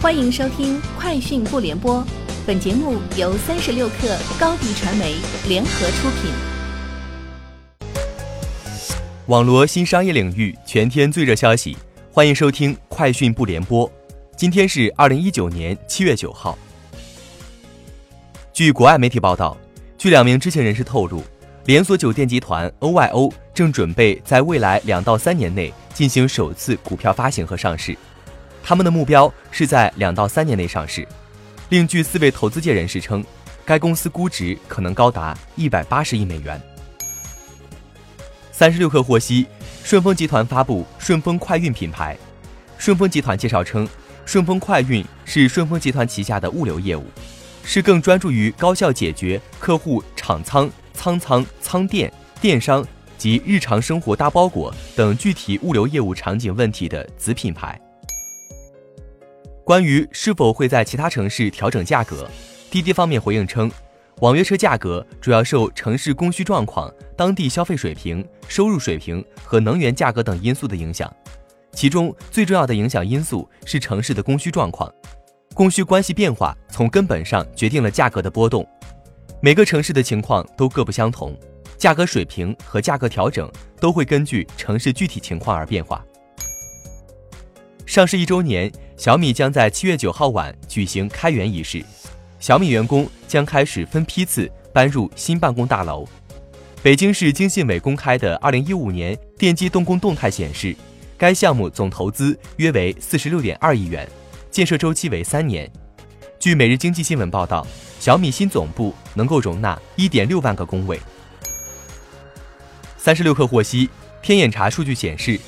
欢迎收听《快讯不联播》，本节目由三十六克高低传媒联合出品。网罗新商业领域全天最热消息，欢迎收听《快讯不联播》。今天是二零一九年七月九号。据国外媒体报道，据两名知情人士透露，连锁酒店集团 OYO 正准备在未来两到三年内进行首次股票发行和上市。他们的目标是在两到三年内上市。另据四位投资界人士称，该公司估值可能高达一百八十亿美元。三十六氪获悉，顺丰集团发布顺丰快运品牌。顺丰集团介绍称，顺丰快运是顺丰集团旗下的物流业务，是更专注于高效解决客户厂仓、仓仓、仓店、电商及日常生活大包裹等具体物流业务场景问题的子品牌。关于是否会在其他城市调整价格，滴滴方面回应称，网约车价格主要受城市供需状况、当地消费水平、收入水平和能源价格等因素的影响，其中最重要的影响因素是城市的供需状况。供需关系变化从根本上决定了价格的波动，每个城市的情况都各不相同，价格水平和价格调整都会根据城市具体情况而变化。上市一周年，小米将在七月九号晚举行开园仪式，小米员工将开始分批次搬入新办公大楼。北京市经信委公开的二零一五年电机动工动态显示，该项目总投资约为四十六点二亿元，建设周期为三年。据每日经济新闻报道，小米新总部能够容纳一点六万个工位。三十六氪获悉，天眼查数据显示。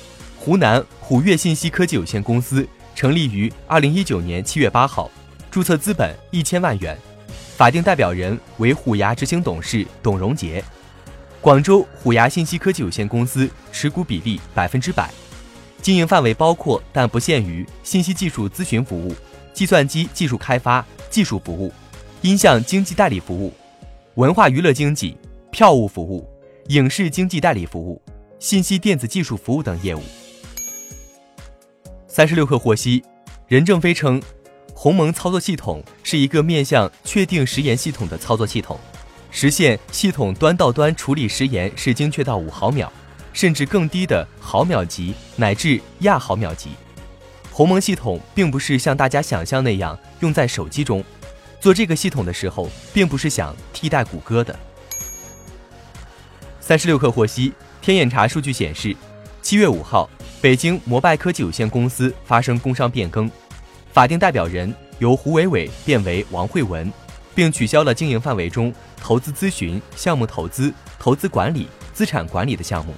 湖南虎跃信息科技有限公司成立于二零一九年七月八号，注册资本一千万元，法定代表人为虎牙执行董事董荣杰。广州虎牙信息科技有限公司持股比例百分之百，经营范围包括但不限于信息技术咨询服务、计算机技术开发、技术服务、音像经济代理服务、文化娱乐经济、票务服务、影视经济代理服务、信息电子技术服务等业务。三十六氪获悉，任正非称，鸿蒙操作系统是一个面向确定时延系统的操作系统，实现系统端到端处理时延是精确到五毫秒，甚至更低的毫秒级乃至亚毫秒级。鸿蒙系统并不是像大家想象那样用在手机中，做这个系统的时候，并不是想替代谷歌的。三十六氪获悉，天眼查数据显示，七月五号。北京摩拜科技有限公司发生工商变更，法定代表人由胡伟伟变为王慧文，并取消了经营范围中投资咨询、项目投资、投资管理、资产管理的项目。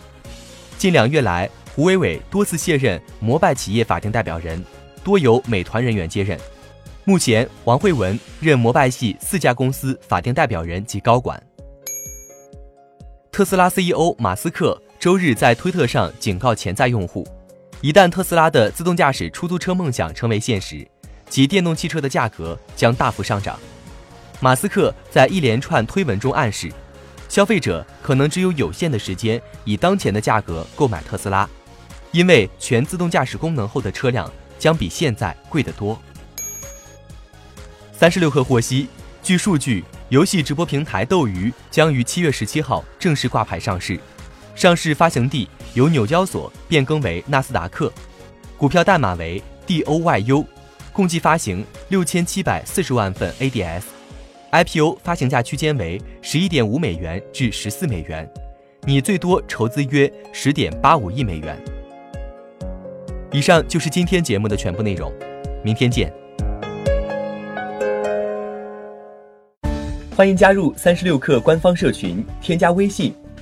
近两月来，胡伟伟多次卸任摩拜企业法定代表人，多由美团人员接任。目前，王慧文任摩拜系四家公司法定代表人及高管。特斯拉 CEO 马斯克。周日在推特上警告潜在用户，一旦特斯拉的自动驾驶出租车梦想成为现实，其电动汽车的价格将大幅上涨。马斯克在一连串推文中暗示，消费者可能只有有限的时间以当前的价格购买特斯拉，因为全自动驾驶功能后的车辆将比现在贵得多。三十六氪获悉，据数据，游戏直播平台斗鱼将于七月十七号正式挂牌上市。上市发行地由纽交所变更为纳斯达克，股票代码为 DOYU，共计发行六千七百四十万份 ADS，IPO 发行价区间为十一点五美元至十四美元，拟最多筹资约十点八五亿美元。以上就是今天节目的全部内容，明天见。欢迎加入三十六氪官方社群，添加微信。